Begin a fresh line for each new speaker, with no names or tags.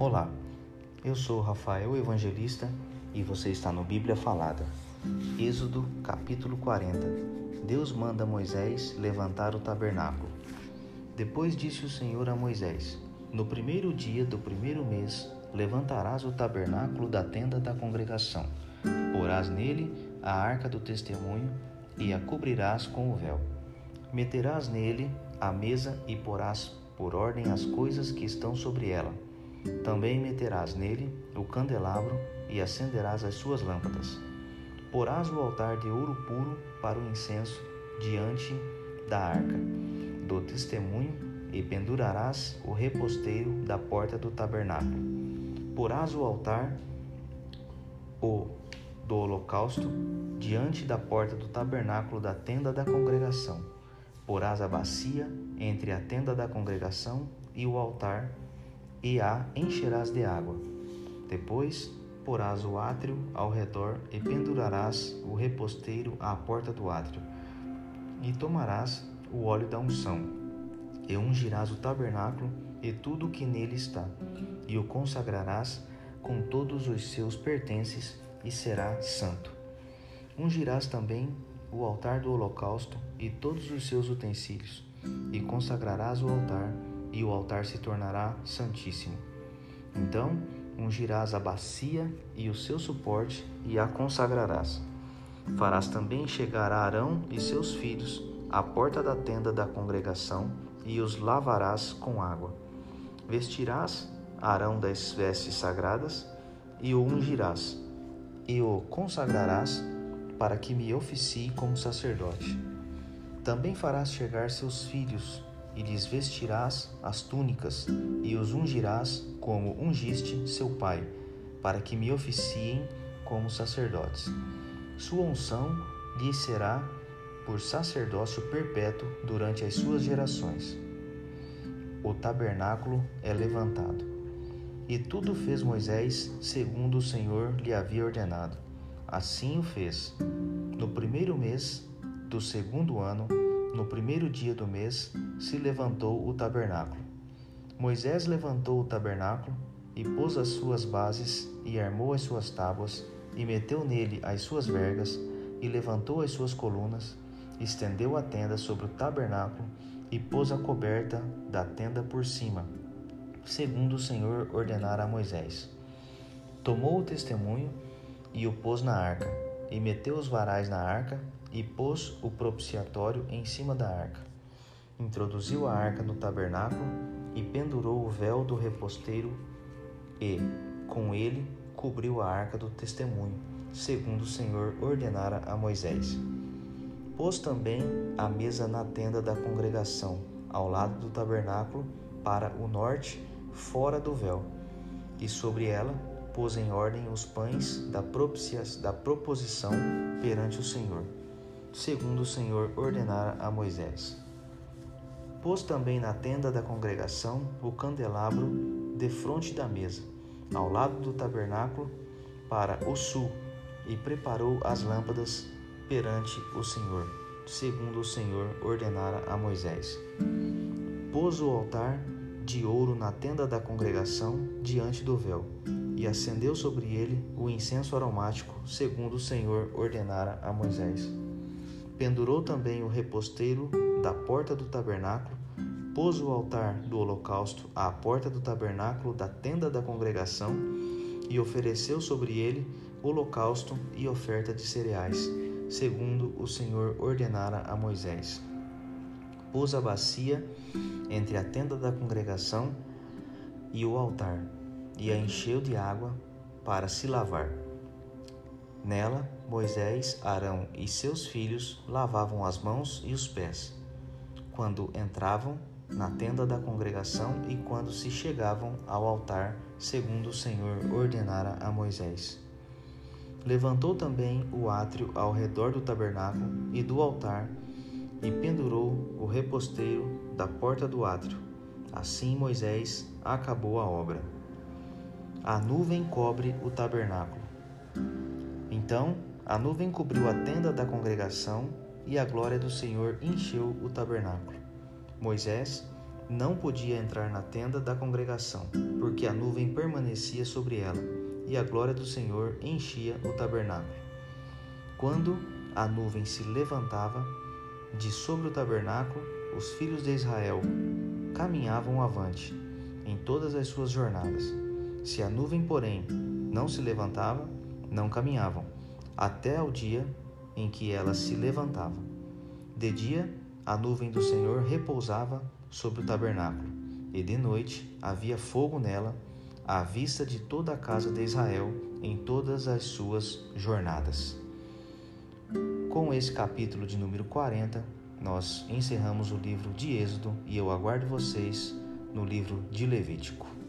Olá, eu sou Rafael Evangelista e você está no Bíblia Falada. Êxodo capítulo 40 Deus manda Moisés levantar o tabernáculo. Depois disse o Senhor a Moisés: No primeiro dia do primeiro mês levantarás o tabernáculo da tenda da congregação. Porás nele a arca do testemunho e a cobrirás com o véu. Meterás nele a mesa e porás por ordem as coisas que estão sobre ela. Também meterás nele o candelabro e acenderás as suas lâmpadas. Porás o altar de ouro puro para o incenso diante da arca do testemunho e pendurarás o reposteiro da porta do tabernáculo. Porás o altar o do holocausto diante da porta do tabernáculo da tenda da congregação porás a bacia entre a tenda da congregação e o altar, e a encherás de água. Depois porás o átrio ao redor e pendurarás o reposteiro à porta do átrio. E tomarás o óleo da unção, e ungirás o tabernáculo e tudo o que nele está, e o consagrarás com todos os seus pertences, e será santo. Ungirás também o altar do holocausto e todos os seus utensílios, e consagrarás o altar, e o altar se tornará santíssimo. Então ungirás a bacia e o seu suporte, e a consagrarás. Farás também chegar a Arão e seus filhos à porta da tenda da congregação, e os lavarás com água. Vestirás Arão das vestes sagradas, e o ungirás, e o consagrarás para que me oficie como sacerdote. Também farás chegar seus filhos, e lhes vestirás as túnicas, e os ungirás como ungiste seu pai, para que me oficiem como sacerdotes. Sua unção lhe será por sacerdócio perpétuo durante as suas gerações. O tabernáculo é levantado. E tudo fez Moisés segundo o Senhor lhe havia ordenado Assim o fez. No primeiro mês do segundo ano, no primeiro dia do mês, se levantou o tabernáculo. Moisés levantou o tabernáculo e pôs as suas bases e armou as suas tábuas e meteu nele as suas vergas e levantou as suas colunas, estendeu a tenda sobre o tabernáculo e pôs a coberta da tenda por cima, segundo o Senhor ordenara a Moisés. Tomou o testemunho e o pôs na arca, e meteu os varais na arca, e pôs o propiciatório em cima da arca. Introduziu a arca no tabernáculo e pendurou o véu do reposteiro e, com ele, cobriu a arca do testemunho, segundo o Senhor ordenara a Moisés. Pôs também a mesa na tenda da congregação, ao lado do tabernáculo, para o norte, fora do véu, e sobre ela pôs em ordem os pães da, da proposição perante o Senhor, segundo o Senhor ordenara a Moisés. Pôs também na tenda da congregação o candelabro defronte da mesa, ao lado do tabernáculo, para o sul, e preparou as lâmpadas perante o Senhor, segundo o Senhor ordenara a Moisés. Pôs o altar de ouro na tenda da congregação diante do véu e acendeu sobre ele o incenso aromático, segundo o Senhor ordenara a Moisés. Pendurou também o reposteiro da porta do tabernáculo, pôs o altar do holocausto à porta do tabernáculo da tenda da congregação e ofereceu sobre ele holocausto e oferta de cereais, segundo o Senhor ordenara a Moisés. Pôs a bacia entre a tenda da congregação e o altar e a encheu de água para se lavar. Nela, Moisés, Arão e seus filhos lavavam as mãos e os pés, quando entravam na tenda da congregação e quando se chegavam ao altar, segundo o Senhor ordenara a Moisés. Levantou também o átrio ao redor do tabernáculo e do altar e pendurou o reposteiro da porta do átrio. Assim Moisés acabou a obra a nuvem cobre o tabernáculo. Então a nuvem cobriu a tenda da congregação e a glória do Senhor encheu o tabernáculo. Moisés não podia entrar na tenda da congregação, porque a nuvem permanecia sobre ela, e a glória do Senhor enchia o tabernáculo. Quando a nuvem se levantava de sobre o tabernáculo, os filhos de Israel caminhavam avante em todas as suas jornadas. Se a nuvem, porém, não se levantava, não caminhavam, até ao dia em que ela se levantava. De dia, a nuvem do Senhor repousava sobre o tabernáculo, e de noite havia fogo nela, à vista de toda a casa de Israel em todas as suas jornadas. Com esse capítulo de número 40, nós encerramos o livro de Êxodo e eu aguardo vocês no livro de Levítico.